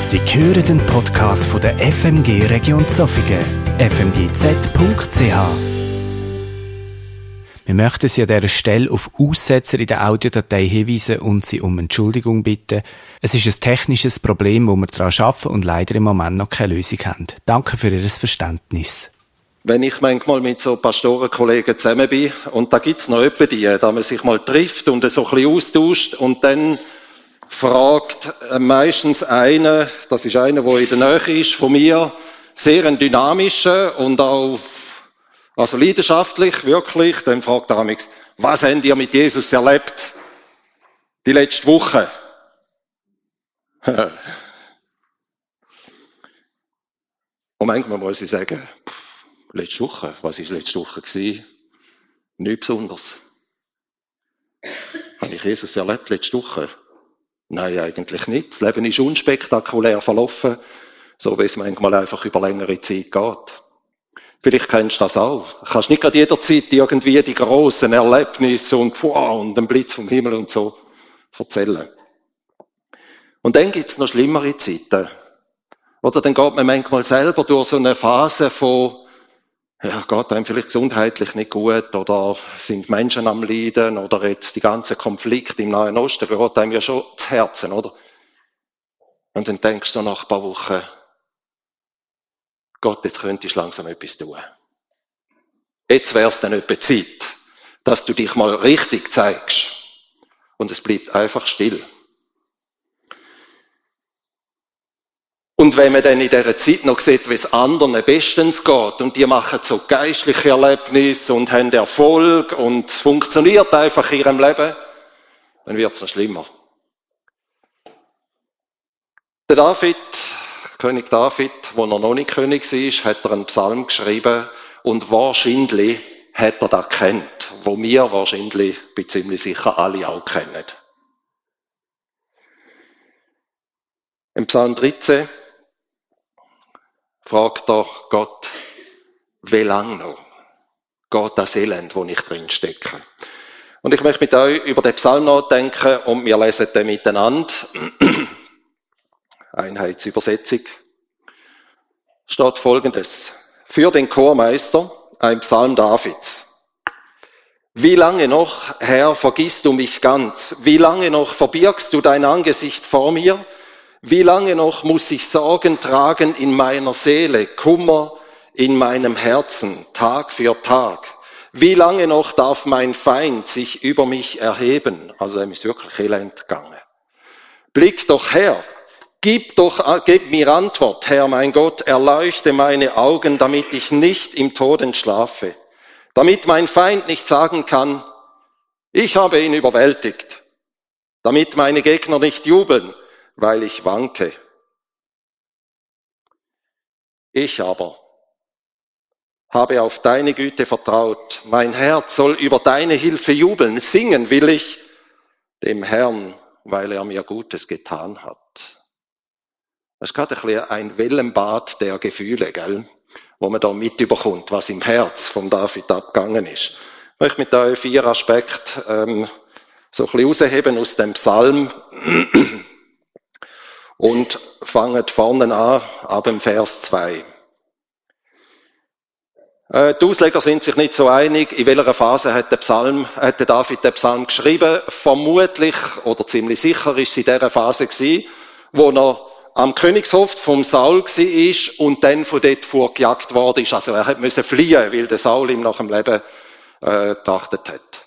Sie hören den Podcast von der FMG Region Zofingen, fmgz.ch. Wir möchten Sie an dieser Stelle auf Aussetzer in der Audiodatei hinweisen und Sie um Entschuldigung bitten. Es ist ein technisches Problem, wo wir daran arbeiten und leider im Moment noch keine Lösung haben. Danke für Ihr Verständnis. Wenn ich manchmal mit so Pastorenkollegen zusammen bin, und da gibt's noch öppe die, da man sich mal trifft und so ein bisschen austauscht und dann fragt meistens einer, das ist einer, der in der Nähe ist von mir, sehr ein dynamischer und auch also leidenschaftlich, wirklich, dann fragt er mich, was habt ihr mit Jesus erlebt? Die letzte Woche. und manchmal muss ich sagen, letzte Woche, was ist letzte Woche gewesen? Nicht besonders. Habe ich Jesus erlebt letzte Woche? Nein, eigentlich nicht. Das Leben ist unspektakulär verlaufen, so wie es manchmal einfach über längere Zeit geht. Vielleicht kennst du das auch. Du kannst nicht gerade jederzeit irgendwie die grossen Erlebnisse und, wow, und den Blitz vom Himmel und so erzählen. Und dann gibt's noch schlimmere Zeiten. Oder dann geht man manchmal selber durch so eine Phase von, ja, geht einem vielleicht gesundheitlich nicht gut oder sind Menschen am Leiden oder jetzt die ganze Konflikt im Nahen Osten geht einem ja schon zu Herzen, oder? Und dann denkst du nach ein paar Wochen, Gott, jetzt könntest du langsam etwas tun. Jetzt wär's dann etwa Zeit, dass du dich mal richtig zeigst. Und es bleibt einfach still. Und wenn man dann in dieser Zeit noch sieht, wie es anderen bestens geht, und die machen so geistliche Erlebnisse und haben Erfolg und es funktioniert einfach in ihrem Leben, dann wird es noch schlimmer. Der David, König David, wo er noch nicht König war, hat er einen Psalm geschrieben und wahrscheinlich hat er das kennt, wo wir wahrscheinlich, bin ziemlich sicher, alle auch kennen. Im Psalm 13 fragt er Gott, wie lang noch geht das Elend, wo ich drin stecke? Und ich möchte mit euch über den Psalm nachdenken und wir lesen den miteinander. Einheitsübersetzung. Steht folgendes. Für den Chormeister ein Psalm Davids. Wie lange noch, Herr, vergisst du mich ganz? Wie lange noch verbirgst du dein Angesicht vor mir? Wie lange noch muss ich Sorgen tragen in meiner Seele, Kummer in meinem Herzen, Tag für Tag? Wie lange noch darf mein Feind sich über mich erheben? Also er ist wirklich elend gegangen. Blick doch her, gib doch, gib mir Antwort, Herr mein Gott, erleuchte meine Augen, damit ich nicht im Tod entschlafe, damit mein Feind nicht sagen kann, ich habe ihn überwältigt, damit meine Gegner nicht jubeln, weil ich wanke. Ich aber habe auf deine Güte vertraut. Mein Herz soll über deine Hilfe jubeln. Singen will ich dem Herrn, weil er mir Gutes getan hat. Das ist gerade ein, bisschen ein Wellenbad der Gefühle, gell? wo man da mit überkommt, was im Herz von David abgegangen ist. Ich möchte mit euch vier Aspekte ähm, so ein bisschen rausheben aus dem Psalm und fangen vorne an, ab dem Vers 2. Äh, die Ausleger sind sich nicht so einig, in welcher Phase hat der Psalm, hat der David den Psalm geschrieben. Vermutlich oder ziemlich sicher ist es in dieser Phase gewesen, wo er am Königshof vom Saul war und dann von dort vorgejagt worden ist. Also er hat müssen fliehen, weil der Saul ihm nach dem Leben äh, trachtet hat.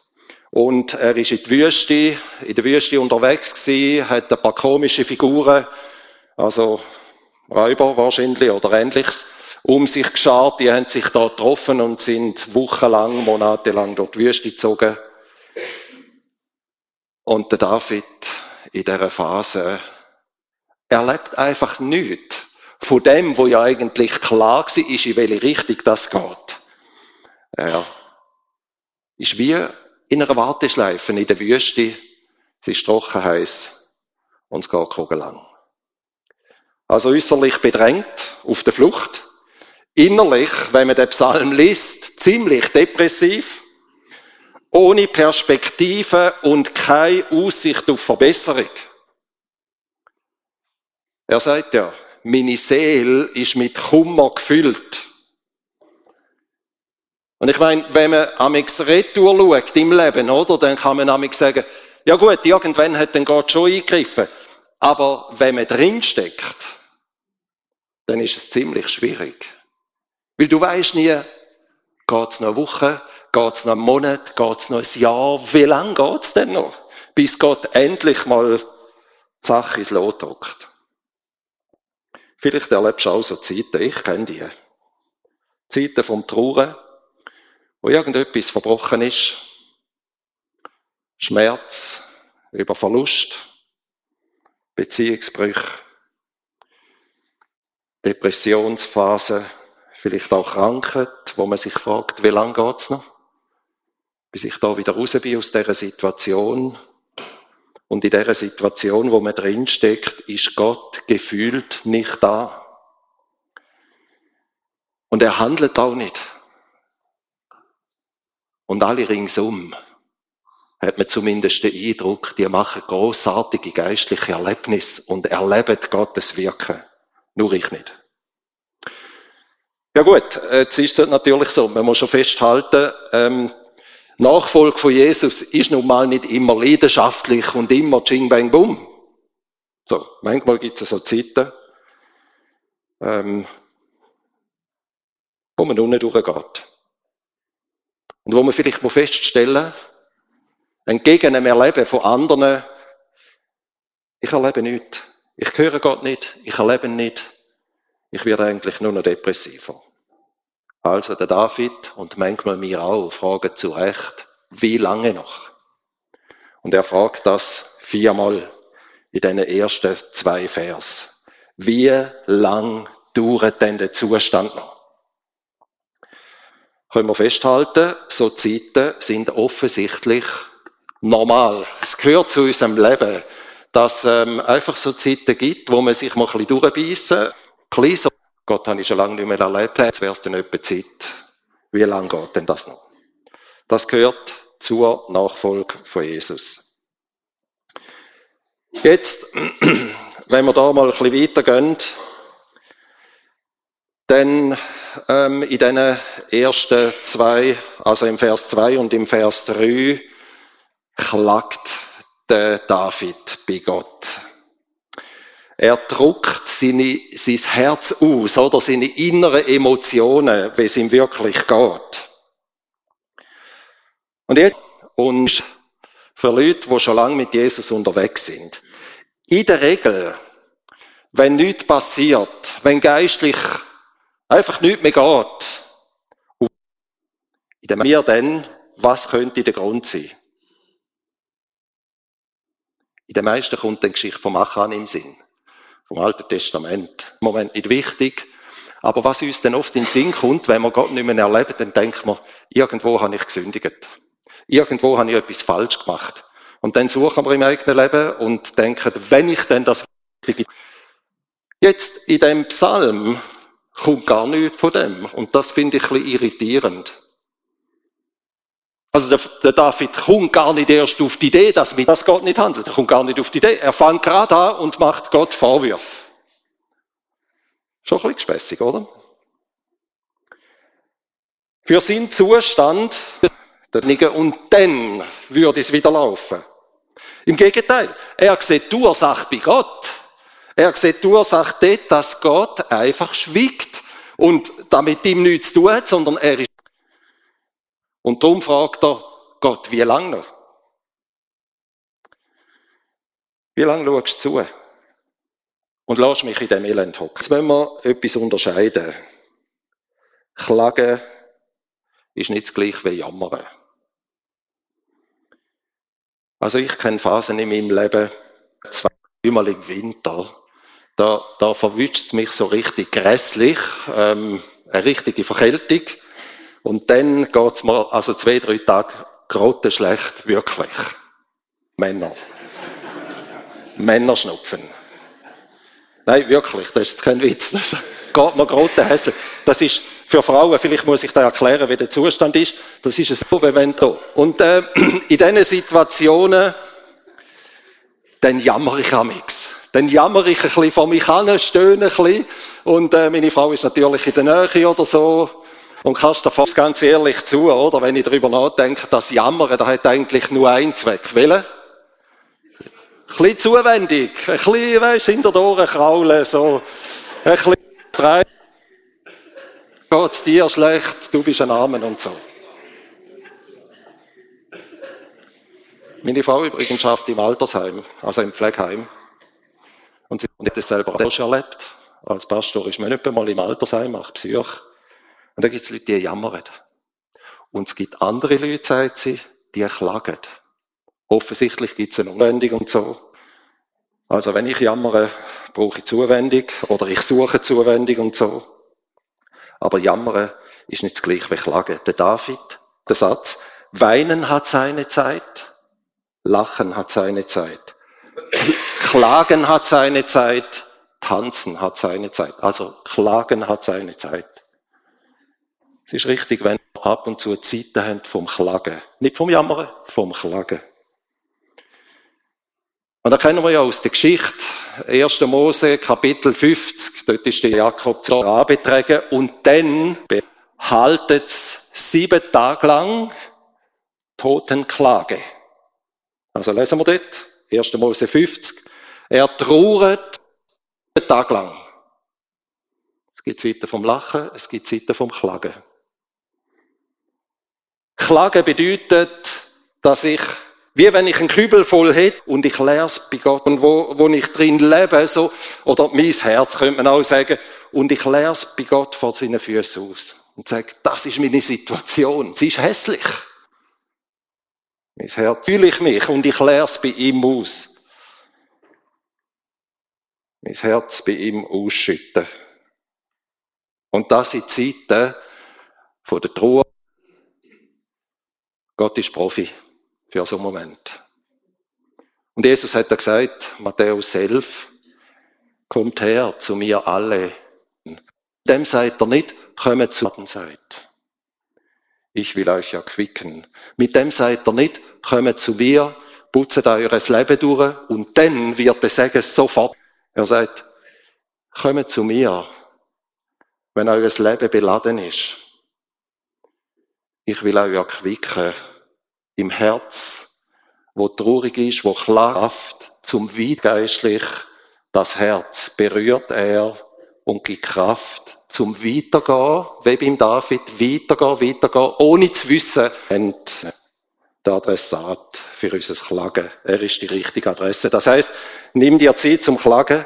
Und er ist in, die Wüste, in der Wüste unterwegs gewesen, hat ein paar komische Figuren, also Räuber wahrscheinlich oder ähnliches, um sich geschart. Die haben sich da getroffen und sind wochenlang, monatelang durch die Wüste gezogen. Und der David in dieser Phase erlebt einfach nichts von dem, wo ja eigentlich klar war, in welche Richtung das geht. Er ist wie in einer Warteschleife in der Wüste. Es ist trocken heiß und es geht kugellang. Also äußerlich bedrängt, auf der Flucht. Innerlich, wenn man den Psalm liest, ziemlich depressiv, ohne Perspektive und keine Aussicht auf Verbesserung. Er sagt ja, meine Seele ist mit Kummer gefüllt. Und ich meine, wenn man amix retour schaut im Leben, oder, dann kann man amix sagen, ja gut, irgendwann hat dann Gott schon eingegriffen. Aber wenn man drinsteckt, dann ist es ziemlich schwierig. Weil du weißt nie, geht's noch eine Woche, geht's noch einen Monat, geht's noch ein Jahr, wie lange geht's denn noch? Bis Gott endlich mal die Sache ins Lot drückt. Vielleicht erlebst du auch so Zeiten, ich kenne die. Zeiten vom Trauern, wo irgendetwas verbrochen ist. Schmerz über Verlust, Beziehungsbrüche, Depressionsphase, vielleicht auch Krankheit, wo man sich fragt, wie lange geht's noch? Bis ich da wieder raus bin aus dieser Situation, und in dieser Situation, wo man drinsteckt, ist Gott gefühlt nicht da. Und er handelt auch nicht. Und alle ringsum hat man zumindest den Eindruck, die machen großartige geistliche Erlebnisse und erleben Gottes Wirken. Nur ich nicht. Ja gut, jetzt ist es natürlich so, man muss schon festhalten, ähm, Nachfolge von Jesus ist nun mal nicht immer leidenschaftlich und immer Ching Bang Boom. So, manchmal gibt es so Zeiten, ähm, wo man unten durchgeht. Und wo man vielleicht feststellen entgegen einem Erleben von anderen, ich erlebe nichts. Ich höre Gott nicht, ich erlebe ihn nicht. Ich werde eigentlich nur noch depressiver. Also der David und manchmal mir auch fragen zu Recht, wie lange noch? Und er fragt das viermal in den ersten zwei Vers. Wie lang dauert denn der Zustand noch? Können wir festhalten, so Zeiten sind offensichtlich normal. Es gehört zu unserem Leben, dass ähm, einfach so Zeiten gibt, wo man sich mal ein bisschen durchbeissen, klein so Gott habe ich schon lange nicht mehr erlebt. Jetzt wäre es dann etwa Zeit. Wie lange geht denn das noch? Das gehört zur Nachfolge von Jesus. Jetzt, wenn wir da mal ein bisschen weitergehen, dann ähm, in den ersten zwei, also im Vers 2 und im Vers 3, klagt der David bei Gott. Er druckt seine, sein Herz aus, oder seine inneren Emotionen, wie es ihm wirklich geht. Und jetzt, und für Leute, die schon lange mit Jesus unterwegs sind. In der Regel, wenn nichts passiert, wenn geistlich einfach nichts mehr geht, in dem wir dann, was könnte der Grund sein? In den meisten kommt die Geschichte vom Achan im Sinn vom Alten Testament. Im Moment nicht wichtig. Aber was uns dann oft in den Sinn kommt, wenn wir Gott nicht mehr erleben, dann denkt man, irgendwo habe ich gesündigt. Irgendwo habe ich etwas falsch gemacht. Und dann suchen wir im eigenen Leben und denken, wenn ich denn das. Jetzt, in dem Psalm kommt gar nichts von dem. Und das finde ich ein bisschen irritierend. Also der, David kommt gar nicht erst auf die Idee, dass mit das Gott nicht handelt. Er kommt gar nicht auf die Idee. Er fängt gerade an und macht Gott Vorwürfe. Schon ein bisschen gespässig, oder? Für seinen Zustand, und dann würde es wieder laufen. Im Gegenteil, er sieht die Ursache bei Gott. Er sieht die Ursache dort, dass Gott einfach schwiegt und damit ihm nichts zu tun hat, sondern er ist und darum fragt er Gott, wie lange noch? Wie lange schaust du zu? Und lass mich in dem Elend hocken. Jetzt müssen wir etwas unterscheiden. Klagen ist nicht das gleiche wie Jammern. Also ich kenne Phasen in meinem Leben, zweimal im Winter, da, da verwünscht es mich so richtig grässlich, ähm, eine richtige Verkältung. Und dann geht's mal, also zwei, drei Tage grottenschlecht, wirklich. Männer. Männer schnupfen. Nein, wirklich, das ist kein Witz. Das geht mir grottenhässlich. Das ist für Frauen, vielleicht muss ich da erklären, wie der Zustand ist. Das ist so, wie wenn da. Und äh, in diesen Situationen, dann jammer ich am dann jammer ich ein bisschen vor mich hin, stöhne ein bisschen. Und äh, meine Frau ist natürlich in der Nähe oder so. Und kannst fast ganz ehrlich zu, oder? Wenn ich darüber nachdenke, das Jammern, da hat eigentlich nur einen Zweck. Willen? Ein bisschen zuwendig. Ein bisschen, weißt, hinter den kraulen, so. Ein bisschen frei. Geht's dir schlecht? Du bist ein Armen und so. Meine Frau übrigens schafft im Altersheim, also im Pflegeheim. Und sie hat das selber auch schon erlebt. Als Pastor ist man nicht einmal im Altersheim, macht Psych. Und da gibt es Leute, die jammern. Und es gibt andere Leute, sagt sie, die klagen. Offensichtlich gibt es eine Umwendung und so. Also wenn ich jammere, brauche ich Zuwendung oder ich suche Zuwendung und so. Aber jammern ist nicht das gleiche wie klagen. Der David, der Satz, weinen hat seine Zeit, lachen hat seine Zeit, klagen hat seine Zeit, tanzen hat seine Zeit. Also klagen hat seine Zeit. Es ist richtig, wenn wir ab und zu Zeiten haben vom Klagen. Nicht vom Jammern, vom Klagen. Und da kennen wir ja aus der Geschichte, 1. Mose, Kapitel 50, dort ist der Jakob zur Rabe und dann haltet sieben Tage lang Totenklage. Also lesen wir dort, 1. Mose 50. Er trauert sieben Tage lang. Es gibt Zeiten vom Lachen, es gibt Zeiten vom Klagen. Klagen bedeutet, dass ich, wie wenn ich einen Kübel voll hätte und ich leere es bei Gott und wo, wo ich drin lebe, so, oder mein Herz könnte man auch sagen, und ich leere es bei Gott vor seinen Füßen aus und sage, das ist meine Situation, sie ist hässlich. Mein Herz fühle ich mich und ich leere es bei ihm aus. Mein Herz bei ihm ausschütten. Und das sind Zeiten von der Trauer Gott ist Profi für so einen Moment. Und Jesus hat da gesagt, Matthäus 11, kommt her zu mir alle. Dem seid ihr nicht, kommt zu mir seid. Ich will euch erquicken. Mit dem seid ihr nicht, kommt zu mir, putzt eures Leben durch und dann wird er sagen sofort. Er sagt, kommt zu mir, wenn eures Leben beladen ist. Ich will euch erquicken im Herz, wo traurig ist, wo klafft, zum Weitgeistlich das Herz berührt er und gibt Kraft zum Weitergehen, wie beim David, weitergehen, weitergehen, ohne zu wissen, und der Adressat für unser Klagen. Er ist die richtige Adresse. Das heißt, nimm dir Zeit zum Klagen,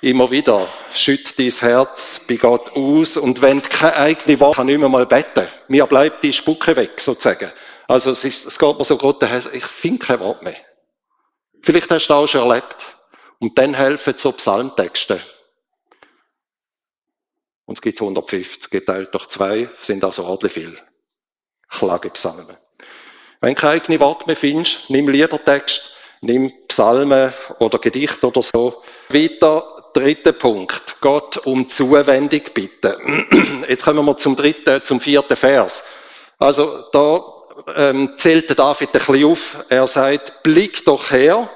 immer wieder. Schütt dein Herz bei Gott aus und wenn keine eigene Worte kann nicht mehr mal beten. Mir bleibt die Spucke weg, sozusagen. Also es, ist, es geht mir so gut, ich finde kein Wort mehr. Vielleicht hast du das auch schon erlebt. Und dann helfen so Psalmtexte. Und es gibt 150, geteilt durch zwei, sind also ordentlich viel. Klagepsalmen. Wenn du keine eigene Wort mehr findest, nimm Liedertext, nimm Psalmen oder Gedicht oder so. Weiter dritter Punkt. Gott um Zuwendung bitten. Jetzt kommen wir zum dritten, zum vierten Vers. Also da ähm, zählt der David ein bisschen auf. Er sagt, blick doch her.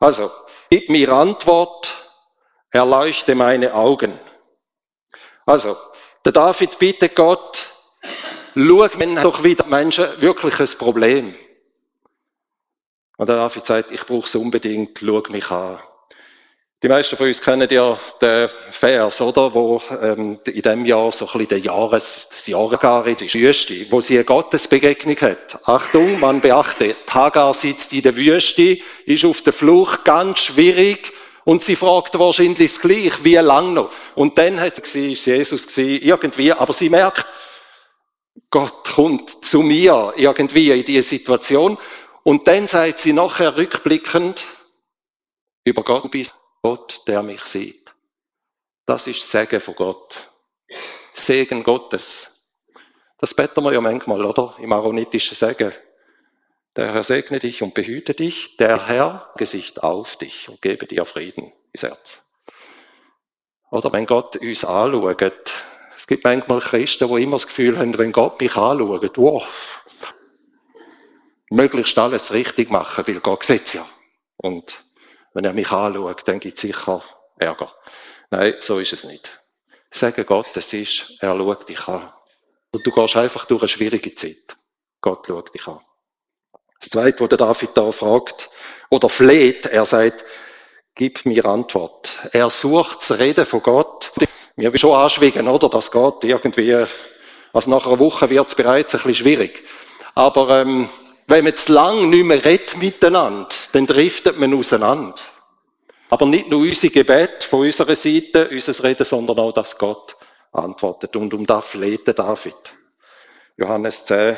Also, gib mir Antwort, erleuchte meine Augen. Also, der David bittet Gott, schau mir doch wieder Menschen wirklich ein Problem. Und der David sagt, ich brauche es unbedingt, schau mich an. Die meisten von uns kennen ja den Vers, oder? Wo ähm, in dem Jahr so ein bisschen der Jahres, das Jahregar in die Wüste, wo sie eine Gottesbegegnung hat. Achtung, man beachte, Hagar sitzt in der Wüste, ist auf der Flucht, ganz schwierig, und sie fragt wahrscheinlich das Gleiche, wie lang noch? Und dann hat sie, ist Jesus gewesen, irgendwie, aber sie merkt, Gott kommt zu mir irgendwie in diese Situation. Und dann sagt sie nachher rückblickend über Gott bis Gott, der mich sieht. Das ist Segen von Gott. Segen Gottes. Das beten wir ja manchmal, oder? Im aaronitischen Segen. Der Herr segne dich und behüte dich. Der Herr Gesicht auf dich und gebe dir Frieden ins Herz. Oder wenn Gott uns anschaut. Es gibt manchmal Christen, die immer das Gefühl haben, wenn Gott mich anschaut, wow, möglichst alles richtig machen, weil Gott sieht ja. Und wenn er mich anschaut, dann gibt es sicher Ärger. Nein, so ist es nicht. Sagen Gott, es ist, er schaut dich an. Und du gehst einfach durch eine schwierige Zeit. Gott schaut dich an. Das Zweite, wo der David da fragt oder fleht, er sagt, gib mir Antwort. Er sucht das Reden von Gott. Mir will schon anschwiegen, oder? Das geht irgendwie, also nach einer Woche wird es bereits ein bisschen schwierig. Aber ähm, wenn man zu lang nicht mehr redet miteinander, dann driftet man auseinander. Aber nicht nur unser Gebet von unserer Seite, unser Reden, sondern auch, dass Gott antwortet. Und um das fleht David. Johannes 10,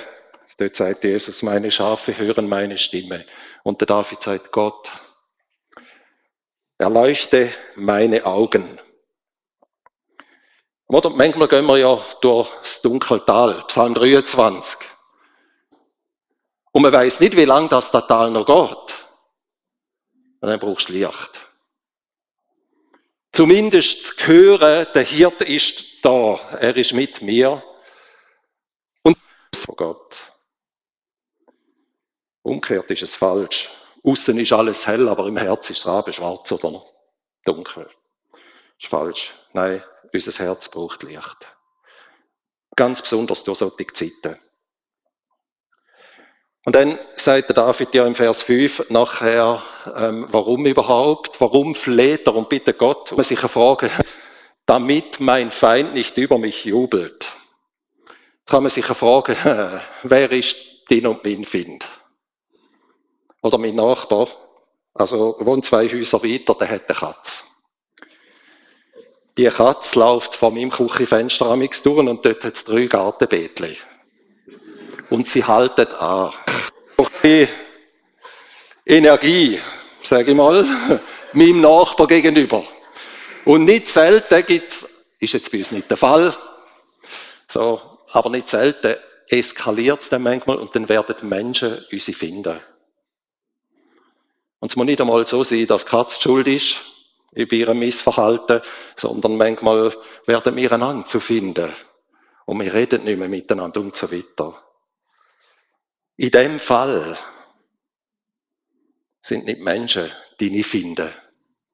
dort sagt Jesus, meine Schafe hören meine Stimme. Und der David sagt, Gott, erleuchte meine Augen. Oder manchmal gehen wir ja durchs Dunkeltal, Psalm 23. Und man weiß nicht, wie lang das Tal noch geht. Und dann brauchst du Licht. Zumindest zu hören, der Hirte ist da, er ist mit mir. Und so Gott. Umgekehrt ist es falsch. Außen ist alles hell, aber im Herz ist es schwarz oder dunkel. Ist falsch. Nein, unser Herz braucht Licht. Ganz besonders durch solche Zeiten. Und dann sagt der David ja im Vers 5 nachher, ähm, warum überhaupt? Warum fleht er und bittet Gott? Man sich fragen, damit mein Feind nicht über mich jubelt. Jetzt kann man sich fragen, wer ist din und mein Find? Oder mein Nachbar? Also wohnt zwei Häuser weiter, der hat eine Katze. Die Katze läuft vor meinem Küchenfenster amix durch und dort hat es drei Gartenbeetchen und sie haltet an. Die Energie, sage ich mal, meinem Nachbar gegenüber. Und nicht selten gibt's, ist jetzt bei uns nicht der Fall, so, aber nicht selten eskaliert es dann manchmal und dann werden Menschen uns finden. Und es muss nicht einmal so sein, dass Katz schuld ist über ihrem Missverhalten, sondern manchmal werden wir einander zu finden. Und wir reden nicht mehr miteinander und so weiter. In dem Fall sind nicht Menschen, die ich finde.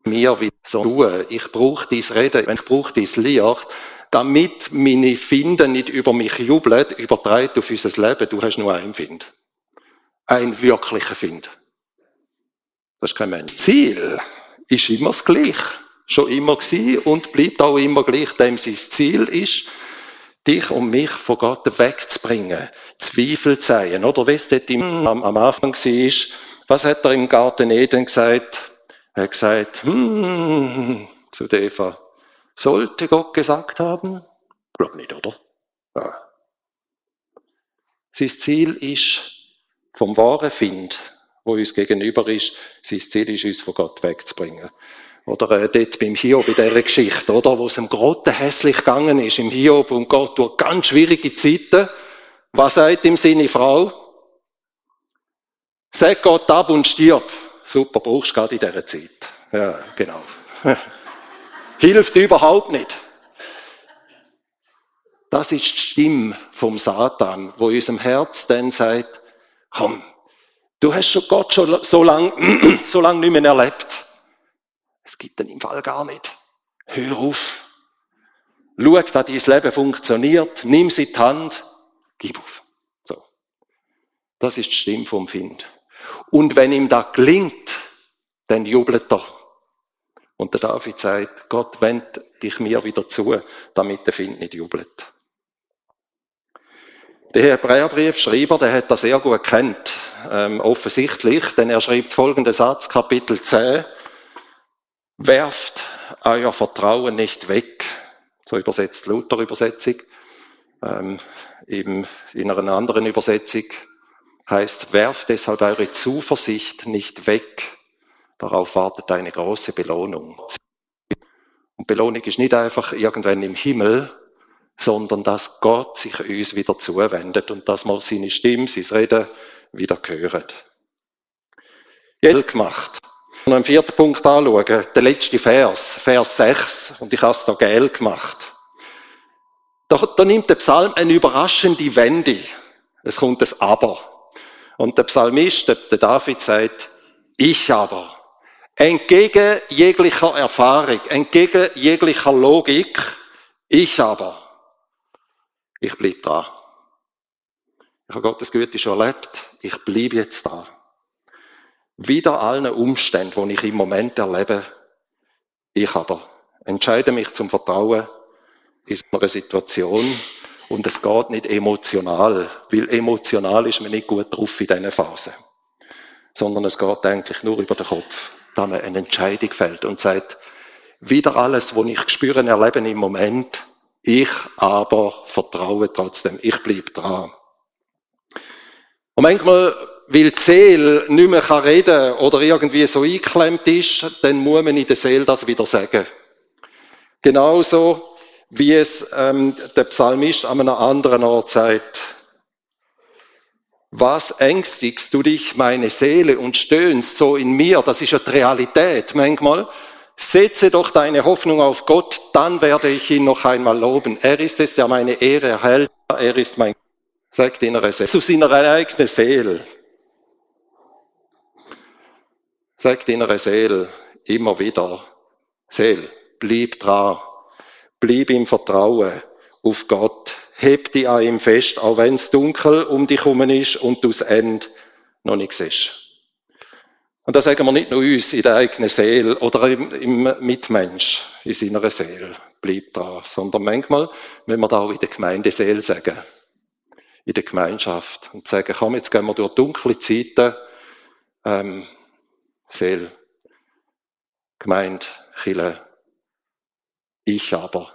Mir wie so tun. Ich brauche dies Reden, ich brauche dies Licht, damit meine Finden nicht über mich jubeln, übertreibt auf unser Leben. Du hast nur einen Find. Ein wirklicher Find. Das ist kein Mensch. Ziel ist immer das Gleiche. Schon immer gewesen und bleibt auch immer gleich, dem sein Ziel ist, dich und mich von Gott wegzubringen, Zweifel zu sein. Oder wie es dort am, am Anfang war, was hat er im Garten Eden gesagt? Er hat gesagt, hm, zu Eva, sollte Gott gesagt haben? Glaub nicht, oder? Ja. Sein Ziel ist, vom wahren Find, wo uns gegenüber ist, sein Ziel ist, uns von Gott wegzubringen. Oder äh, dort beim Hiob in dieser Geschichte, oder? Wo es ihm gerade hässlich gegangen ist, im Hiob und Gott durch ganz schwierige Zeiten. Was sagt ihm seine Frau? Sag Gott ab und stirb. Super, brauchst du gerade in dieser Zeit. Ja, genau. Hilft überhaupt nicht. Das ist die Stimme vom Satan, wo unserem Herz dann sagt, komm, du hast schon Gott schon so lange, so lange nicht mehr erlebt. Es gibt den im Fall gar nicht. Hör auf. Schau, dass dein Leben funktioniert. Nimm sie in die Hand. Gib auf. So. Das ist die Stimme vom Find. Und wenn ihm das gelingt, dann jubelt er. Und der David sagt, Gott wend dich mir wieder zu, damit der Find nicht jubelt. Der Hebräerbriefschreiber, der hat das sehr gut kennt, ähm, offensichtlich, denn er schreibt folgenden Satz, Kapitel 10, Werft euer Vertrauen nicht weg. So übersetzt Luther-Übersetzung. Ähm, eben in einer anderen Übersetzung heißt, werft deshalb eure Zuversicht nicht weg. Darauf wartet eine große Belohnung. Und Belohnung ist nicht einfach irgendwann im Himmel, sondern dass Gott sich uns wieder zuwendet und dass wir seine Stimme, sein Reden wieder hören. Geld gemacht noch einen vierten Punkt anschauen, der letzte Vers, Vers 6, und ich habe es da gel gemacht. Da, da nimmt der Psalm eine überraschende Wende. Es kommt das Aber. Und der Psalmist, der David sagt, ich aber, Entgegen jeglicher Erfahrung, entgegen jeglicher Logik, ich aber, ich bleib da. Ich habe Gottes Güte schon erlebt, ich bleibe jetzt da. Wieder allen Umständen, die ich im Moment erlebe, ich aber entscheide mich zum Vertrauen in so einer Situation und es geht nicht emotional, weil emotional ist man nicht gut drauf in diesen Phasen, sondern es geht eigentlich nur über den Kopf, da man eine Entscheidung fällt und sagt, wieder alles, was ich spüre, erlebe im Moment, ich aber vertraue trotzdem, ich bleibe dran. Und manchmal, weil die Seele nicht mehr reden kann oder irgendwie so eingeklemmt ist, dann muss man in der Seele das wieder sagen. Genauso wie es ähm, der Psalmist an einem anderen Ort sagt. Was ängstigst du dich, meine Seele, und stöhnst so in mir? Das ist ja die Realität manchmal. Setze doch deine Hoffnung auf Gott, dann werde ich ihn noch einmal loben. Er ist es, der meine Ehre erhält. Er ist mein, sagt innere Seele, zu seiner eigenen Seele. Sagt innere Seele immer wieder, Seele, blieb dran. Bleib im Vertrauen auf Gott. Heb dich an ihm fest, auch wenn es dunkel um dich herum ist und du das Ende noch nicht siehst. Und das sagen wir nicht nur uns in der eigenen Seele oder im, im Mitmensch in seiner Seele. Bleib da. Sondern manchmal wenn wir da auch in der Gemeindeseele sagen. In der Gemeinschaft. Und sagen, komm, jetzt gehen wir durch dunkle Zeiten. Ähm, Seele. Gemeinde, Chile, ich aber,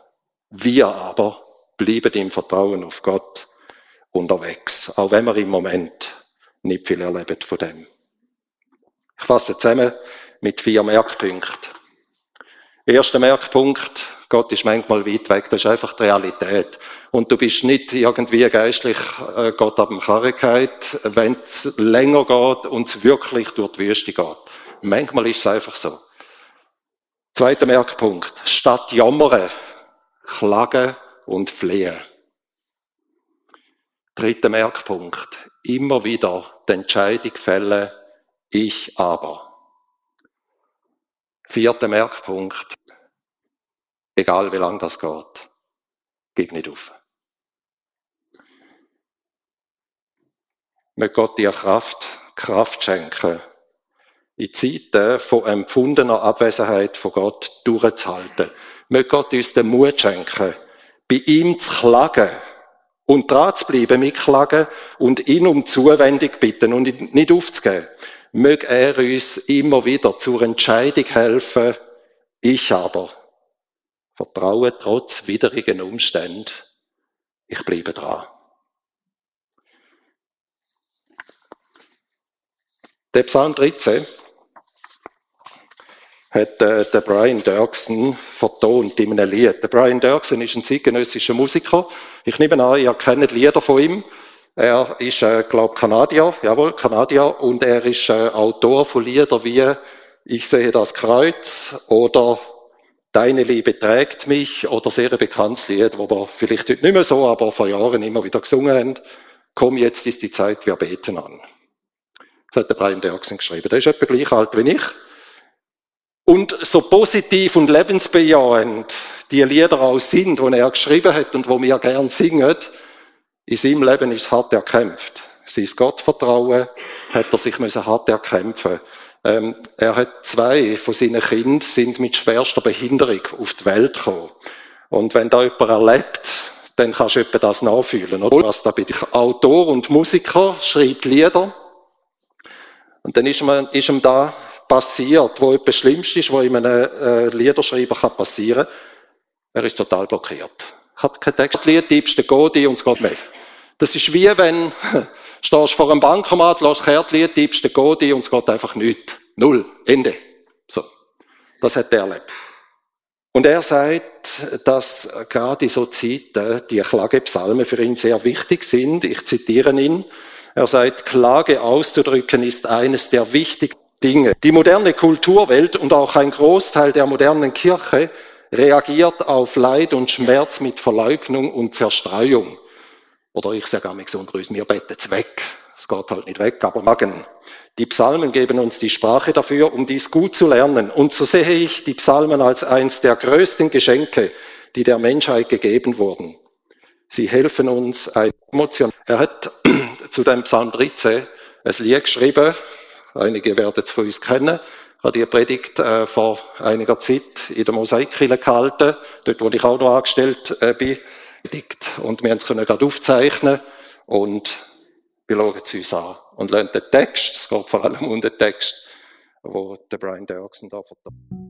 wir aber bleiben im Vertrauen auf Gott unterwegs, auch wenn wir im Moment nicht viel erleben von dem. Ich fasse zusammen mit vier Merkpunkten. Erster Merkpunkt, Gott ist manchmal weit weg, das ist einfach die Realität. Und du bist nicht irgendwie geistlich äh, Gott ab dem Karrigkeit, wenn es länger geht und es wirklich durch die Wüste geht. Manchmal ist es einfach so. Zweiter Merkpunkt. Statt jammern, klagen und flehen. Dritter Merkpunkt. Immer wieder die Entscheidung fällen, ich aber. Vierter Merkpunkt. Egal wie lang das geht. Gib nicht auf. Möge Gott dir Kraft, Kraft schenken, in Zeiten von empfundener Abwesenheit von Gott durchzuhalten. Möge Gott uns den Mut schenken, bei ihm zu klagen und dran zu bleiben mit Klagen und ihn um Zuwendung bitten und nicht aufzugeben. Möge er uns immer wieder zur Entscheidung helfen, ich aber vertraue trotz widrigen Umständen, ich bleibe dran. Der Psalm 13 hat äh, der Brian Dirksen vertont in einem Lied. Der Brian Dirksen ist ein zeitgenössischer Musiker. Ich nehme an, ihr kennt Lieder von ihm. Er ist, äh, glaube Kanadier, jawohl, Kanadier, und er ist äh, Autor von Liedern wie Ich sehe das Kreuz oder Deine Liebe trägt mich oder sehr ein bekanntes Lied, wo wir vielleicht heute nicht mehr so, aber vor Jahren immer wieder gesungen haben. Komm, jetzt ist die Zeit, wir beten an. Das hat der Brian Dirksen geschrieben. Der ist etwa gleich alt wie ich. Und so positiv und lebensbejahend die Lieder auch sind, die er geschrieben hat und wo wir gern singen, in seinem Leben ist es hart erkämpft. Sein Gottvertrauen hat er sich hart erkämpfen. Ähm, er hat zwei von seinen Kindern sind mit schwerster Behinderung auf die Welt gekommen. Und wenn da jemand erlebt, dann kannst du etwa das nachfühlen, oder? Was da bin ich Autor und Musiker, schreibt Lieder. Und dann ist ihm, ist ihm da passiert, wo etwas Schlimmstes ist, was in einem äh, Liederschreiber kann passieren er ist total blockiert. Hat kein Text, Lied tippst, geht die und es geht weg. Das ist wie wenn, stehst vor einem Bankomat, lässt Kärtchen, tippst, geht die und es geht einfach nichts. Null. Ende. So. Das hat er erlebt. Und er sagt, dass gerade in so Zeiten die Klagepsalmen für ihn sehr wichtig sind. Ich zitiere ihn. Er sagt, Klage auszudrücken ist eines der wichtigsten Dinge. Die moderne Kulturwelt und auch ein Großteil der modernen Kirche reagiert auf Leid und Schmerz mit Verleugnung und Zerstreuung. Oder ich sage am uns, wir beten es weg. Es geht halt nicht weg, aber Magen. Die Psalmen geben uns die Sprache dafür, um dies gut zu lernen. Und so sehe ich die Psalmen als eines der größten Geschenke, die der Menschheit gegeben wurden. Sie helfen uns eine Emotion. Er hat zu dem Psalm 13 ein Lied geschrieben. Einige werden es von uns kennen. Ich habe die Predigt äh, vor einiger Zeit in der Mosaikkirche gehalten, dort, wo ich auch noch angestellt äh, bin. Und wir können es gerade aufzeichnen und wir schauen es uns an und lernen den Text, es geht vor allem um den Text, wo der Brian Dirksen da vertont.